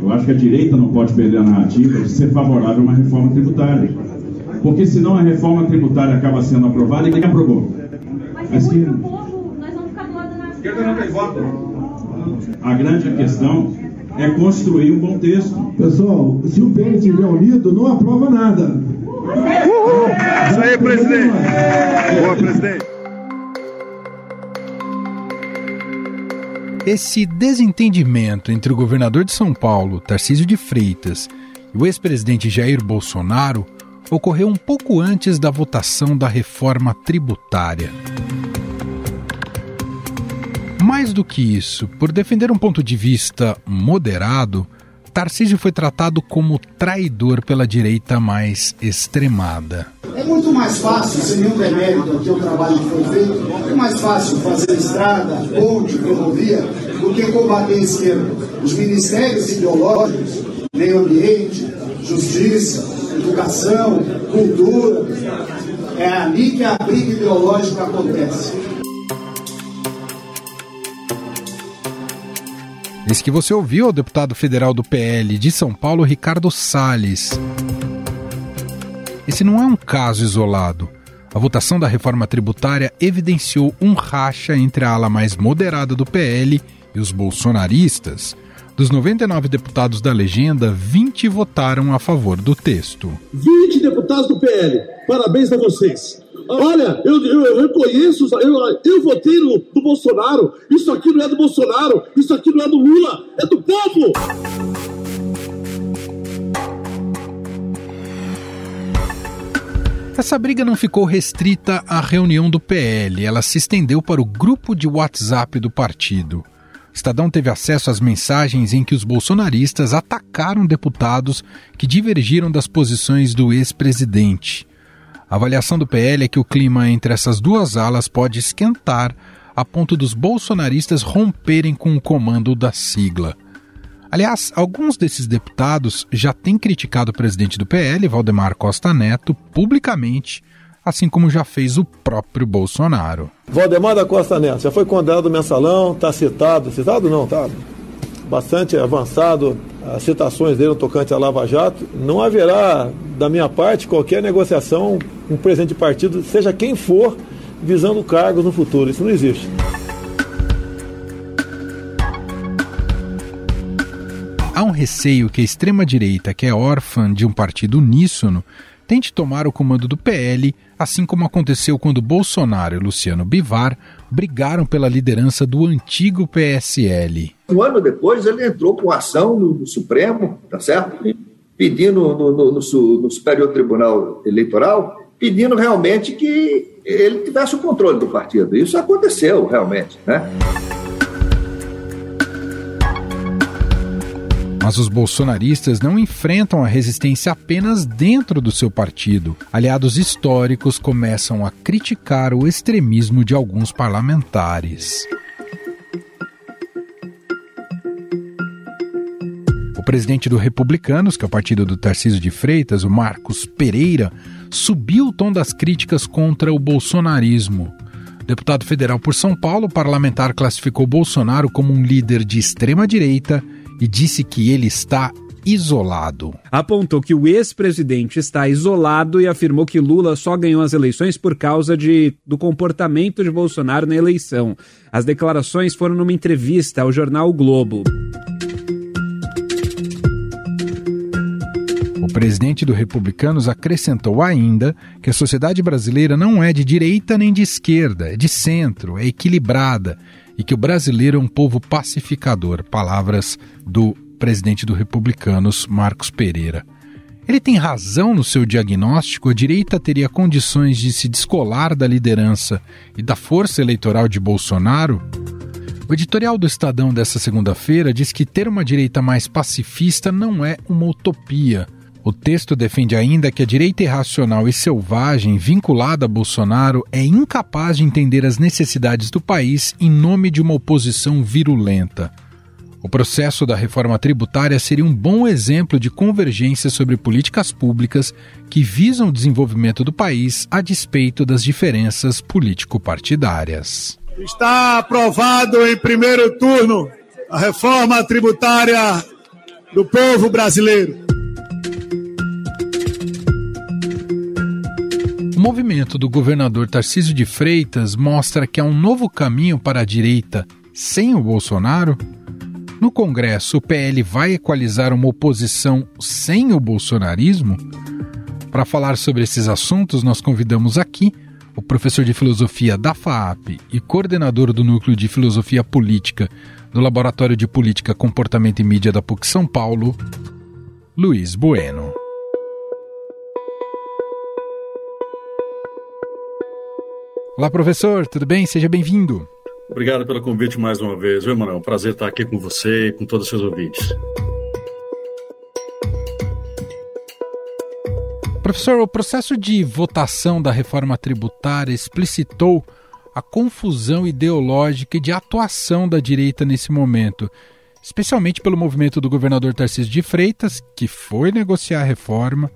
Eu acho que a direita não pode perder a narrativa de ser favorável a uma reforma tributária. Porque senão a reforma tributária acaba sendo aprovada e quem aprovou? Mas a esquerda. Povo, nós vamos ficar do lado da esquerda não tem voto. A grande questão é construir um bom texto. Pessoal, se o PL estiver unido, não aprova nada. Isso aí, presidente. Boa, presidente. Esse desentendimento entre o governador de São Paulo, Tarcísio de Freitas, e o ex-presidente Jair Bolsonaro ocorreu um pouco antes da votação da reforma tributária. Mais do que isso, por defender um ponto de vista moderado, Tarcísio foi tratado como traidor pela direita mais extremada. É muito mais fácil, sem nenhum demérito aqui o trabalho que foi feito, é mais fácil fazer estrada, ponte, ferrovia, do que combater a esquerda. Os ministérios ideológicos, meio ambiente, justiça, educação, cultura, é ali que a briga ideológica acontece. Esse que você ouviu é o deputado federal do PL de São Paulo, Ricardo Salles. Esse não é um caso isolado. A votação da reforma tributária evidenciou um racha entre a ala mais moderada do PL e os bolsonaristas. Dos 99 deputados da legenda, 20 votaram a favor do texto. 20 deputados do PL. Parabéns a vocês. Olha, eu, eu, eu reconheço, eu, eu votei no, do Bolsonaro. Isso aqui não é do Bolsonaro, isso aqui não é do Lula, é do povo! Essa briga não ficou restrita à reunião do PL, ela se estendeu para o grupo de WhatsApp do partido. Estadão teve acesso às mensagens em que os bolsonaristas atacaram deputados que divergiram das posições do ex-presidente. A avaliação do PL é que o clima entre essas duas alas pode esquentar a ponto dos bolsonaristas romperem com o comando da sigla. Aliás, alguns desses deputados já têm criticado o presidente do PL, Valdemar Costa Neto, publicamente, assim como já fez o próprio Bolsonaro. Valdemar da Costa Neto já foi condenado no mensalão, está citado, citado não, tá bastante avançado as citações dele no tocante à Lava Jato. Não haverá, da minha parte, qualquer negociação com um presidente de partido, seja quem for, visando cargos no futuro. Isso não existe. Há um receio que a extrema-direita, que é órfã de um partido uníssono, tente tomar o comando do PL, assim como aconteceu quando Bolsonaro e Luciano Bivar brigaram pela liderança do antigo PSL. Um ano depois, ele entrou com ação no, no Supremo, tá certo? Pedindo no, no, no, Superior Tribunal Eleitoral, pedindo realmente que ele tivesse o controle do partido. Isso aconteceu realmente, né? Mas os bolsonaristas não enfrentam a resistência apenas dentro do seu partido. Aliados históricos começam a criticar o extremismo de alguns parlamentares. O presidente do Republicanos, que é o partido do Tarcísio de Freitas, o Marcos Pereira, subiu o tom das críticas contra o bolsonarismo. Deputado federal por São Paulo, o parlamentar classificou Bolsonaro como um líder de extrema direita e disse que ele está isolado. Apontou que o ex-presidente está isolado e afirmou que Lula só ganhou as eleições por causa de, do comportamento de Bolsonaro na eleição. As declarações foram numa entrevista ao jornal o Globo. O presidente do Republicanos acrescentou ainda que a sociedade brasileira não é de direita nem de esquerda, é de centro, é equilibrada e que o brasileiro é um povo pacificador. Palavras do presidente do Republicanos, Marcos Pereira. Ele tem razão no seu diagnóstico, a direita teria condições de se descolar da liderança e da força eleitoral de Bolsonaro? O editorial do Estadão dessa segunda-feira diz que ter uma direita mais pacifista não é uma utopia. O texto defende ainda que a direita irracional e selvagem vinculada a Bolsonaro é incapaz de entender as necessidades do país em nome de uma oposição virulenta. O processo da reforma tributária seria um bom exemplo de convergência sobre políticas públicas que visam o desenvolvimento do país a despeito das diferenças político-partidárias. Está aprovado em primeiro turno a reforma tributária do povo brasileiro. O movimento do governador Tarcísio de Freitas mostra que há um novo caminho para a direita sem o Bolsonaro? No Congresso, o PL vai equalizar uma oposição sem o bolsonarismo? Para falar sobre esses assuntos, nós convidamos aqui o professor de filosofia da FAAP e coordenador do Núcleo de Filosofia Política do Laboratório de Política, Comportamento e Mídia da PUC São Paulo, Luiz Bueno. Olá, professor, tudo bem? Seja bem-vindo. Obrigado pelo convite mais uma vez, viu, Emanuel? Prazer estar aqui com você e com todos os seus ouvintes. Professor, o processo de votação da reforma tributária explicitou a confusão ideológica e de atuação da direita nesse momento, especialmente pelo movimento do governador Tarcísio de Freitas, que foi negociar a reforma,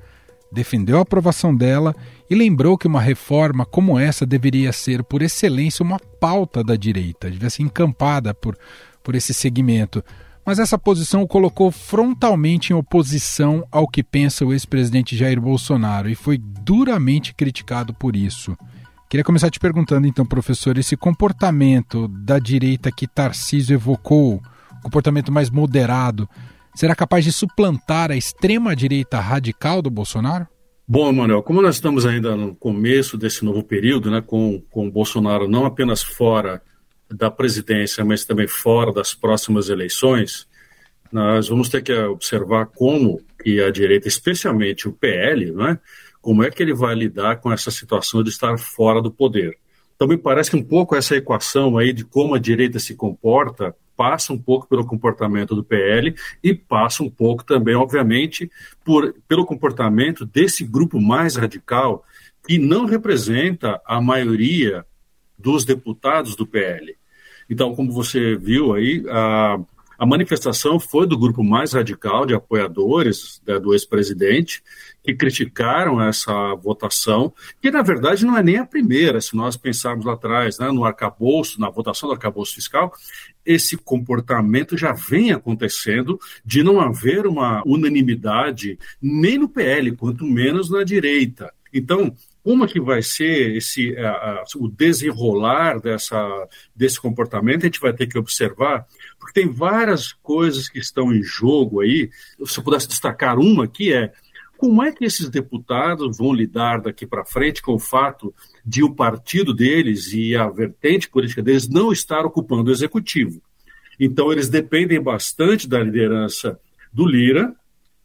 defendeu a aprovação dela e lembrou que uma reforma como essa deveria ser, por excelência, uma pauta da direita, devia ser encampada por, por esse segmento. Mas essa posição o colocou frontalmente em oposição ao que pensa o ex-presidente Jair Bolsonaro e foi duramente criticado por isso. Queria começar te perguntando, então, professor, esse comportamento da direita que Tarcísio evocou, comportamento mais moderado, será capaz de suplantar a extrema-direita radical do Bolsonaro? Bom, Manuel, como nós estamos ainda no começo desse novo período, né, com, com o Bolsonaro não apenas fora da presidência, mas também fora das próximas eleições, nós vamos ter que observar como que a direita, especialmente o PL, né, como é que ele vai lidar com essa situação de estar fora do poder. Então me parece que um pouco essa equação aí de como a direita se comporta passa um pouco pelo comportamento do PL e passa um pouco também, obviamente, por, pelo comportamento desse grupo mais radical que não representa a maioria dos deputados do PL. Então, como você viu aí, a, a manifestação foi do grupo mais radical de apoiadores né, do ex-presidente, que criticaram essa votação, que na verdade não é nem a primeira, se nós pensarmos lá atrás, né, no arcabouço, na votação do arcabouço fiscal, esse comportamento já vem acontecendo de não haver uma unanimidade nem no PL, quanto menos na direita. Então, como que vai ser esse uh, uh, o desenrolar dessa, desse comportamento, a gente vai ter que observar, porque tem várias coisas que estão em jogo aí. Se eu pudesse destacar uma que é como é que esses deputados vão lidar daqui para frente com o fato de o partido deles e a vertente política deles não estar ocupando o executivo? Então, eles dependem bastante da liderança do Lira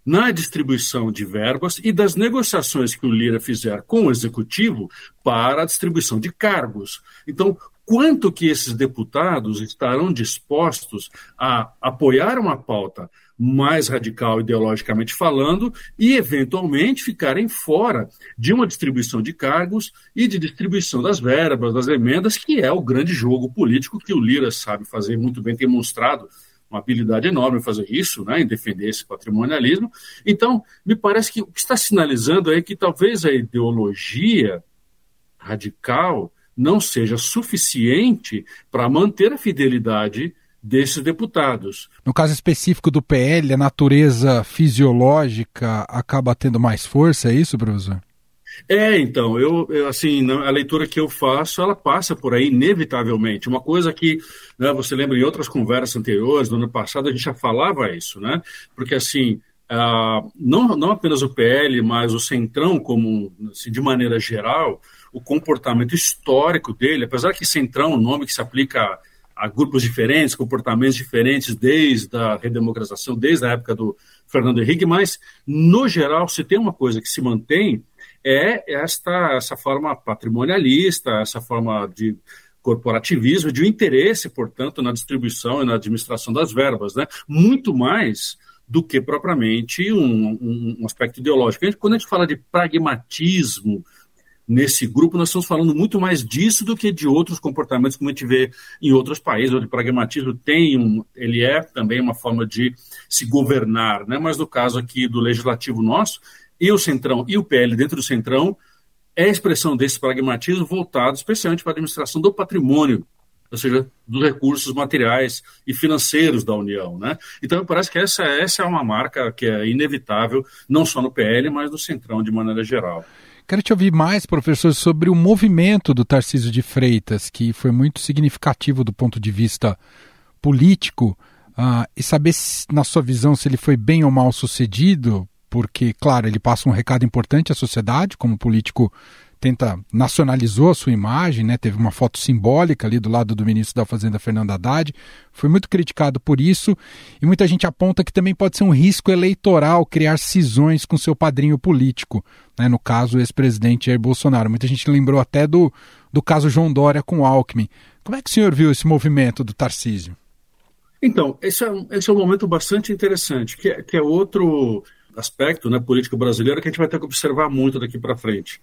na distribuição de verbas e das negociações que o Lira fizer com o executivo para a distribuição de cargos. Então, quanto que esses deputados estarão dispostos a apoiar uma pauta mais radical ideologicamente falando e, eventualmente, ficarem fora de uma distribuição de cargos e de distribuição das verbas, das emendas, que é o grande jogo político que o Lira sabe fazer muito bem, tem mostrado uma habilidade enorme fazer isso, né, em defender esse patrimonialismo. Então, me parece que o que está sinalizando é que talvez a ideologia radical não seja suficiente para manter a fidelidade desses deputados. No caso específico do PL, a natureza fisiológica acaba tendo mais força, é isso, professor? É, então, eu, eu, assim, a leitura que eu faço, ela passa por aí inevitavelmente. Uma coisa que, né, você lembra em outras conversas anteriores, do ano passado, a gente já falava isso, né? Porque, assim, uh, não, não apenas o PL, mas o Centrão, como, assim, de maneira geral, o comportamento histórico dele, apesar que Centrão é um nome que se aplica a grupos diferentes, comportamentos diferentes desde a redemocratização, desde a época do Fernando Henrique, mas, no geral, se tem uma coisa que se mantém, é esta essa forma patrimonialista, essa forma de corporativismo, de um interesse, portanto, na distribuição e na administração das verbas, né? muito mais do que propriamente um, um aspecto ideológico. Quando a gente fala de pragmatismo, nesse grupo, nós estamos falando muito mais disso do que de outros comportamentos como a gente vê em outros países, onde o pragmatismo tem um, ele é também uma forma de se governar, né? mas no caso aqui do legislativo nosso, e o Centrão e o PL dentro do Centrão é a expressão desse pragmatismo voltado especialmente para a administração do patrimônio ou seja, dos recursos materiais e financeiros da União. Né? Então, parece que essa, essa é uma marca que é inevitável, não só no PL, mas no Centrão de maneira geral. Quero te ouvir mais, professor, sobre o movimento do Tarcísio de Freitas, que foi muito significativo do ponto de vista político, uh, e saber, se, na sua visão, se ele foi bem ou mal sucedido, porque, claro, ele passa um recado importante à sociedade, como político tenta nacionalizou a sua imagem, né? Teve uma foto simbólica ali do lado do ministro da Fazenda Fernando Haddad. Foi muito criticado por isso e muita gente aponta que também pode ser um risco eleitoral criar cisões com seu padrinho político, né? No caso, o ex-presidente Jair Bolsonaro. Muita gente lembrou até do, do caso João Dória com Alckmin. Como é que o senhor viu esse movimento do Tarcísio? Então, esse é, esse é um momento bastante interessante, que é, que é outro aspecto né, político brasileiro que a gente vai ter que observar muito daqui para frente.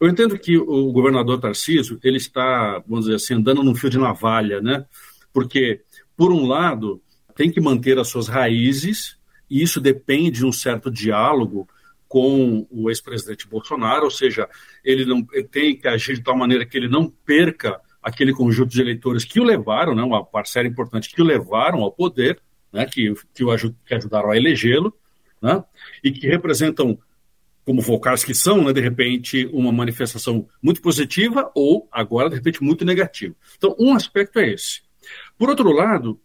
Eu entendo que o governador Tarcísio ele está, vamos dizer assim, andando num fio de navalha, né? Porque, por um lado, tem que manter as suas raízes, e isso depende de um certo diálogo com o ex-presidente Bolsonaro, ou seja, ele não ele tem que agir de tal maneira que ele não perca aquele conjunto de eleitores que o levaram, né, uma parcela importante que o levaram ao poder, né, que, que o que ajudaram a elegê-lo, né, e que representam como vocais que são, né, de repente, uma manifestação muito positiva ou, agora, de repente, muito negativa. Então, um aspecto é esse. Por outro lado,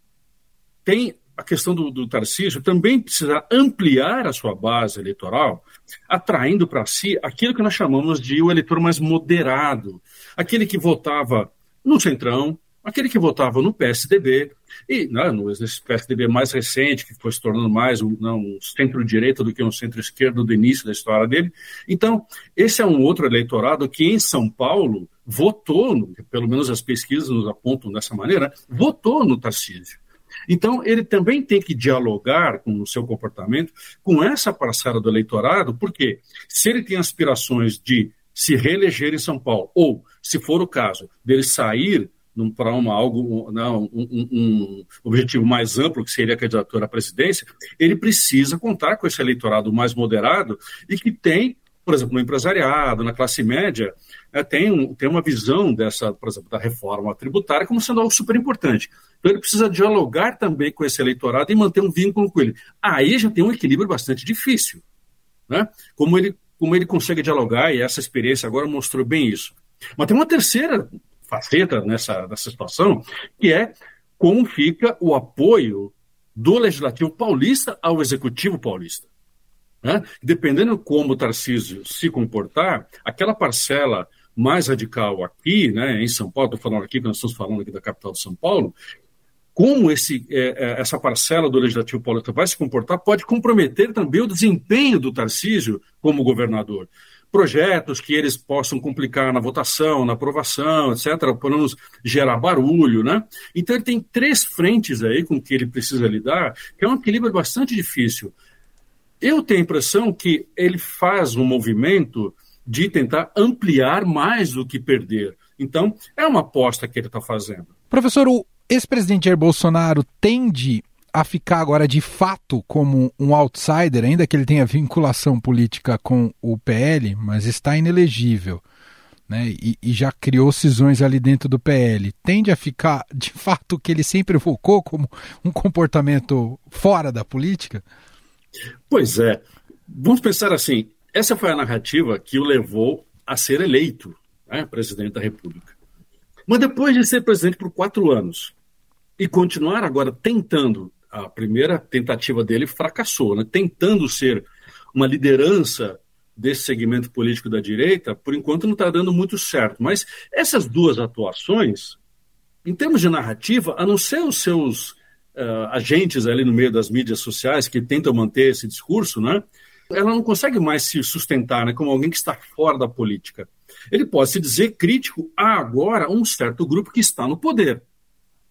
tem a questão do, do Tarcísio também precisa ampliar a sua base eleitoral, atraindo para si aquilo que nós chamamos de o eleitor mais moderado, aquele que votava no Centrão, aquele que votava no PSDB, e né, nesse PSDB mais recente, que foi se tornando mais um, não, um centro-direita do que um centro-esquerdo do início da história dele. Então, esse é um outro eleitorado que em São Paulo votou, pelo menos as pesquisas nos apontam dessa maneira, votou no Tarcísio. Então, ele também tem que dialogar com o seu comportamento com essa parcela do eleitorado, porque se ele tem aspirações de se reeleger em São Paulo, ou, se for o caso, dele sair para uma, algo, não, um, um, um, objetivo mais amplo, que seria a candidatura à presidência, ele precisa contar com esse eleitorado mais moderado e que tem, por exemplo, no empresariado, na classe média, é, tem, um, tem uma visão dessa, por exemplo, da reforma tributária como sendo algo super importante. Então ele precisa dialogar também com esse eleitorado e manter um vínculo com ele. Aí já tem um equilíbrio bastante difícil. Né? Como, ele, como ele consegue dialogar, e essa experiência agora mostrou bem isso. Mas tem uma terceira faceta nessa, nessa situação, que é como fica o apoio do Legislativo paulista ao Executivo paulista. Né? Dependendo como o Tarcísio se comportar, aquela parcela mais radical aqui, né, em São Paulo, estou falando aqui, nós estamos falando aqui da capital de São Paulo, como esse, é, é, essa parcela do Legislativo paulista vai se comportar pode comprometer também o desempenho do Tarcísio como governador projetos que eles possam complicar na votação, na aprovação, etc., para não gerar barulho, né? Então ele tem três frentes aí com que ele precisa lidar, que é um equilíbrio bastante difícil. Eu tenho a impressão que ele faz um movimento de tentar ampliar mais do que perder. Então, é uma aposta que ele está fazendo. Professor, o ex-presidente Jair Bolsonaro tende a ficar agora de fato como um outsider, ainda que ele tenha vinculação política com o PL, mas está inelegível. Né, e, e, já criou cisões ali dentro do PL, tende a ficar de fato o que ele sempre evocou como um comportamento fora da política? Pois é. Vamos pensar assim: essa foi a narrativa que o levou a ser eleito né, presidente da República. Mas depois de ser presidente por quatro anos e continuar agora tentando a primeira tentativa dele fracassou, né? tentando ser uma liderança desse segmento político da direita, por enquanto não está dando muito certo. Mas essas duas atuações, em termos de narrativa, a não ser os seus uh, agentes ali no meio das mídias sociais que tentam manter esse discurso, né? ela não consegue mais se sustentar né, como alguém que está fora da política. Ele pode se dizer crítico a agora um certo grupo que está no poder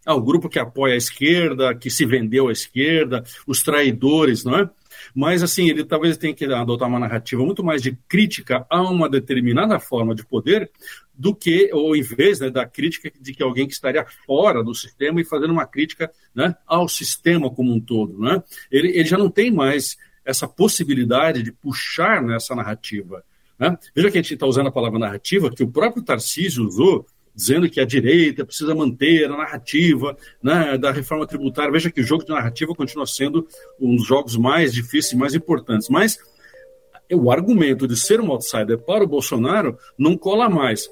ah, o grupo que apoia a esquerda, que se vendeu à esquerda, os traidores, não é? Mas, assim, ele talvez tenha que adotar uma narrativa muito mais de crítica a uma determinada forma de poder do que, ou em vez né, da crítica de que alguém que estaria fora do sistema e fazendo uma crítica né, ao sistema como um todo. Né? Ele, ele já não tem mais essa possibilidade de puxar nessa narrativa. Né? Veja que a gente está usando a palavra narrativa, que o próprio Tarcísio usou dizendo que a direita precisa manter a narrativa né, da reforma tributária. Veja que o jogo de narrativa continua sendo um dos jogos mais difíceis e mais importantes. Mas o argumento de ser um outsider para o Bolsonaro não cola mais.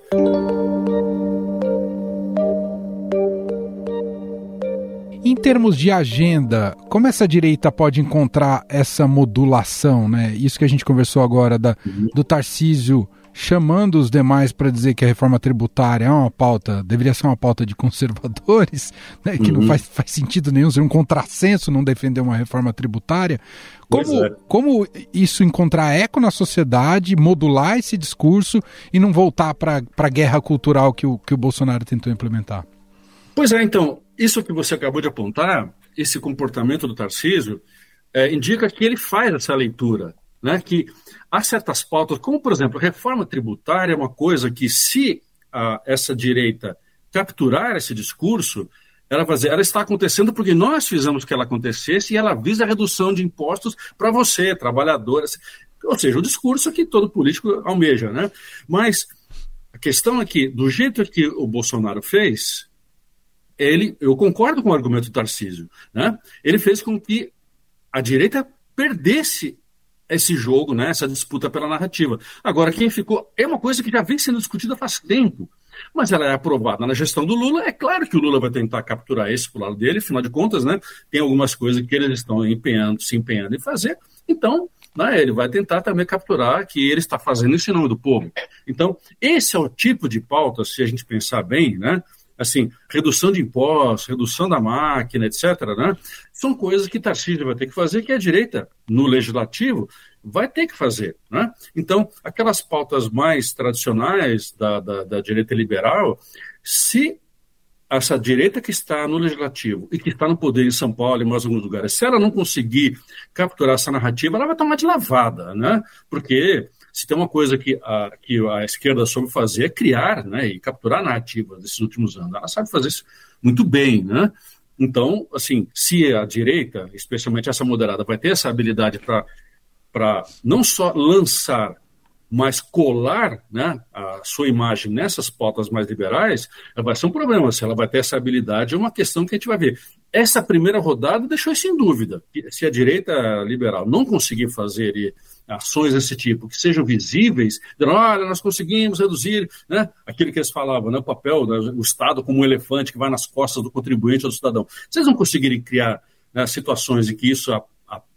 Em termos de agenda, como essa direita pode encontrar essa modulação, né? Isso que a gente conversou agora da, do Tarcísio chamando os demais para dizer que a reforma tributária é uma pauta, deveria ser uma pauta de conservadores, né, que uhum. não faz, faz sentido nenhum, ser um contrassenso não defender uma reforma tributária. Como, é. como isso encontrar eco na sociedade, modular esse discurso e não voltar para a guerra cultural que o, que o Bolsonaro tentou implementar? Pois é, então, isso que você acabou de apontar, esse comportamento do Tarcísio, é, indica que ele faz essa leitura, né, que há certas pautas, como por exemplo, reforma tributária é uma coisa que se a, essa direita capturar esse discurso, ela, fazer, ela está acontecendo porque nós fizemos que ela acontecesse e ela visa a redução de impostos para você, trabalhador, assim, ou seja, o discurso que todo político almeja, né? Mas a questão é que, do jeito que o Bolsonaro fez, ele, eu concordo com o argumento do Tarcísio, né? ele fez com que a direita perdesse esse jogo, né, essa disputa pela narrativa. Agora, quem ficou. É uma coisa que já vem sendo discutida faz tempo, mas ela é aprovada na gestão do Lula. É claro que o Lula vai tentar capturar esse para o lado dele, afinal de contas, né, tem algumas coisas que eles estão empenhando, se empenhando em fazer. Então, né, ele vai tentar também capturar que ele está fazendo isso em nome do povo. Então, esse é o tipo de pauta, se a gente pensar bem, né, assim, redução de impostos, redução da máquina, etc., né? São coisas que Tarcísio vai ter que fazer, que a direita, no legislativo, vai ter que fazer. Né? Então, aquelas pautas mais tradicionais da, da, da direita liberal, se essa direita que está no legislativo e que está no poder em São Paulo e mais alguns lugares, se ela não conseguir capturar essa narrativa, ela vai tomar de lavada, né? Porque se tem uma coisa que a, que a esquerda soube fazer é criar né, e capturar narrativas desses últimos anos. Ela sabe fazer isso muito bem, né? Então, assim, se a direita, especialmente essa moderada, vai ter essa habilidade para não só lançar, mas colar né, a sua imagem nessas pautas mais liberais, vai ser um problema. Se ela vai ter essa habilidade, é uma questão que a gente vai ver. Essa primeira rodada deixou isso em dúvida. Se a direita liberal não conseguir fazer e ações desse tipo, que sejam visíveis, olha, nós conseguimos reduzir né, aquilo que eles falavam, né, o papel, né, o Estado como um elefante que vai nas costas do contribuinte ou do cidadão. Eles não conseguirem criar né, situações em que isso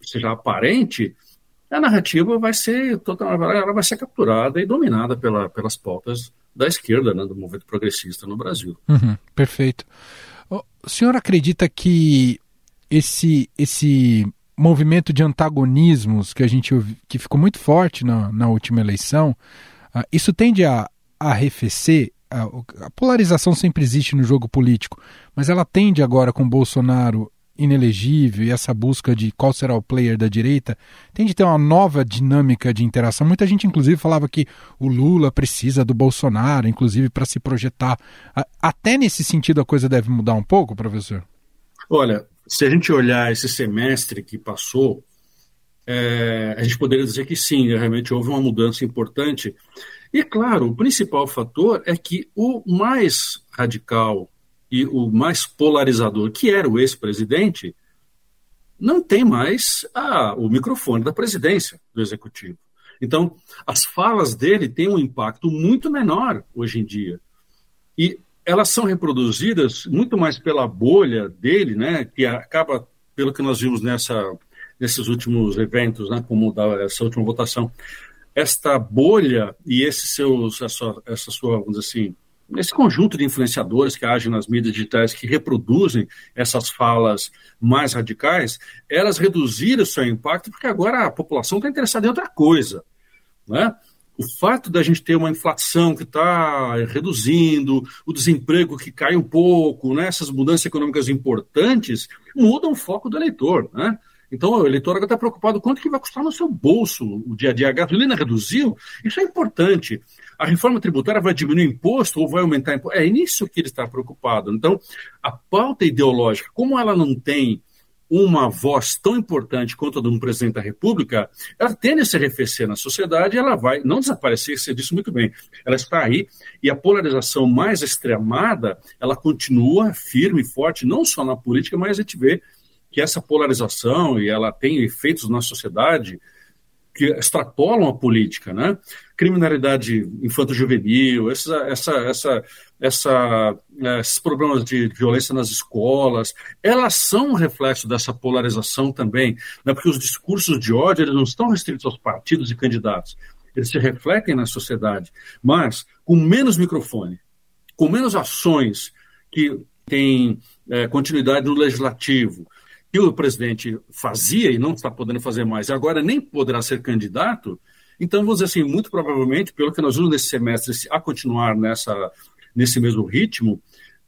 seja aparente, a narrativa vai ser ela vai ser capturada e dominada pela, pelas pautas da esquerda, né, do movimento progressista no Brasil. Uhum, perfeito. O senhor acredita que esse, esse movimento de antagonismos que a gente que ficou muito forte na, na última eleição, uh, isso tende a, a arrefecer. A, a, polarização sempre existe no jogo político, mas ela tende agora com Bolsonaro inelegível e essa busca de qual será o player da direita, tende a ter uma nova dinâmica de interação. Muita gente, inclusive, falava que o Lula precisa do Bolsonaro, inclusive, para se projetar. Até nesse sentido a coisa deve mudar um pouco, professor? Olha, se a gente olhar esse semestre que passou, é, a gente poderia dizer que sim, realmente houve uma mudança importante. E, claro, o principal fator é que o mais radical e o mais polarizador, que era o ex-presidente, não tem mais a, o microfone da presidência do executivo. Então, as falas dele têm um impacto muito menor hoje em dia. E elas são reproduzidas muito mais pela bolha dele, né, que acaba, pelo que nós vimos nessa, nesses últimos eventos, né, como da, essa última votação, esta bolha e esse seus, essa, essa sua, vamos dizer assim, esse conjunto de influenciadores que agem nas mídias digitais, que reproduzem essas falas mais radicais, elas reduziram o seu impacto, porque agora a população está interessada em outra coisa. Né? o fato da gente ter uma inflação que está reduzindo, o desemprego que cai um pouco, né, essas mudanças econômicas importantes, mudam o foco do eleitor. Né? Então, o eleitor agora está preocupado quanto que vai custar no seu bolso o dia a dia. A gasolina reduziu? Isso é importante. A reforma tributária vai diminuir imposto ou vai aumentar imposto? É nisso que ele está preocupado. Então, a pauta ideológica, como ela não tem uma voz tão importante quanto a de um presidente da República, ela tende a se arrefecer na sociedade, ela vai não desaparecer, você disse muito bem, ela está aí, e a polarização mais extremada, ela continua firme e forte, não só na política, mas a gente vê que essa polarização, e ela tem efeitos na sociedade, que extrapolam a política, né? Criminalidade infanto-juvenil, essa, essa, essa, essa, é, esses problemas de violência nas escolas, elas são um reflexo dessa polarização também, né? porque os discursos de ódio eles não estão restritos aos partidos e candidatos, eles se refletem na sociedade, mas com menos microfone, com menos ações que têm é, continuidade no legislativo, que o presidente fazia e não está podendo fazer mais, e agora nem poderá ser candidato, então, vamos dizer assim, muito provavelmente, pelo que nós vimos nesse semestre, a continuar nessa, nesse mesmo ritmo,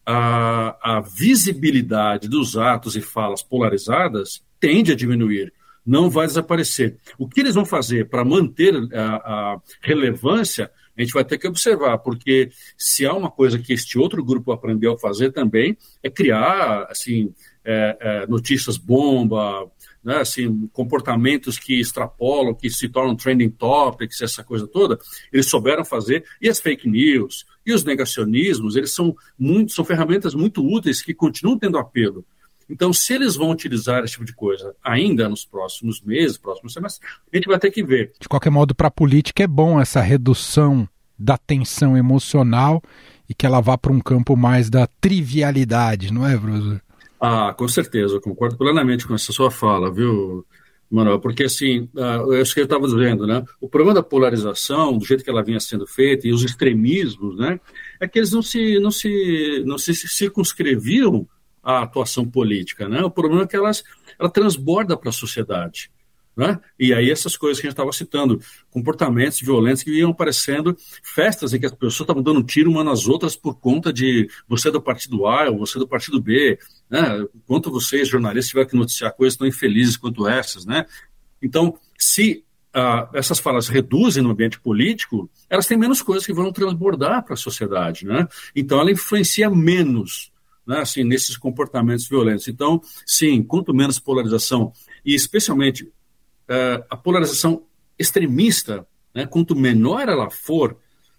a, a visibilidade dos atos e falas polarizadas tende a diminuir, não vai desaparecer. O que eles vão fazer para manter a, a relevância, a gente vai ter que observar, porque se há uma coisa que este outro grupo aprendeu a fazer também, é criar, assim, é, é, notícias bomba, né, assim, comportamentos que extrapolam, que se tornam trending topics, essa coisa toda, eles souberam fazer, e as fake news, e os negacionismos, eles são, muito, são ferramentas muito úteis que continuam tendo apelo. Então, se eles vão utilizar esse tipo de coisa ainda nos próximos meses, próximos semestres, a gente vai ter que ver. De qualquer modo, para a política é bom essa redução da tensão emocional e que ela vá para um campo mais da trivialidade, não é, professor? Ah, com certeza, eu concordo plenamente com essa sua fala, viu, Manuel? Porque, assim, uh, é isso que eu estava dizendo, né? O problema da polarização, do jeito que ela vinha sendo feita, e os extremismos, né? É que eles não se, não se, não se circunscreviam à atuação política, né? O problema é que elas, ela transborda para a sociedade. Né? E aí essas coisas que a gente estava citando, comportamentos violentos que iam aparecendo, festas em que as pessoas estavam dando tiro umas nas outras por conta de você é do partido A ou você é do partido B, né? Quanto vocês, jornalistas, tiveram que noticiar coisas tão infelizes quanto essas, né? Então, se ah, essas falas reduzem no ambiente político, elas têm menos coisas que vão transbordar para a sociedade, né? Então, ela influencia menos né, assim, nesses comportamentos violentos. Então, sim, quanto menos polarização, e especialmente uh, a polarização extremista, né, quanto menor ela for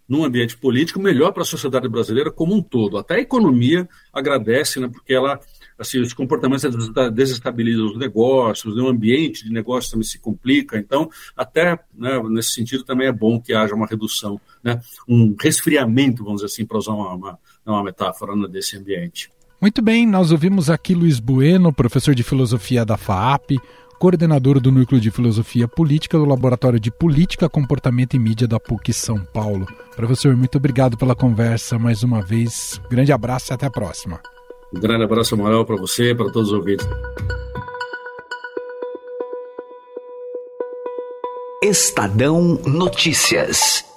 no ambiente político, melhor para a sociedade brasileira como um todo. Até a economia agradece, né, porque ela, assim, os comportamentos desestabilizam os negócios, né, o ambiente de negócios também se complica. Então, até né, nesse sentido também é bom que haja uma redução, né, um resfriamento, vamos dizer assim, para usar uma, uma, uma metáfora né, desse ambiente. Muito bem, nós ouvimos aqui Luiz Bueno, professor de filosofia da FAAP, coordenador do Núcleo de Filosofia Política do Laboratório de Política, Comportamento e Mídia da PUC São Paulo. Professor, muito obrigado pela conversa mais uma vez. Grande abraço e até a próxima. Um grande abraço, Manuel, para você e para todos os ouvintes. Estadão Notícias.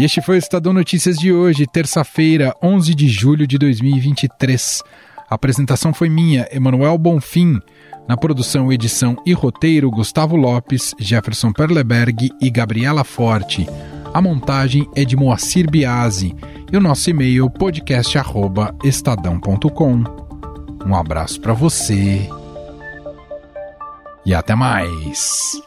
E este foi o Estadão Notícias de hoje, terça-feira, 11 de julho de 2023. A apresentação foi minha, Emanuel Bonfim. Na produção, edição e roteiro, Gustavo Lopes, Jefferson Perleberg e Gabriela Forte. A montagem é de Moacir Biasi. E o nosso e-mail, podcast.estadão.com. Um abraço para você e até mais.